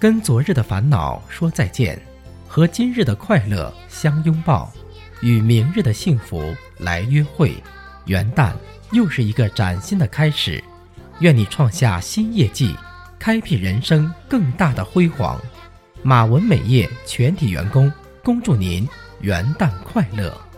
跟昨日的烦恼说再见。和今日的快乐相拥抱与明日的幸福来约会元旦又是一个崭新的开始。愿你创下新业绩开辟人生更大的辉煌。马文美业全体员工恭祝您元旦快乐。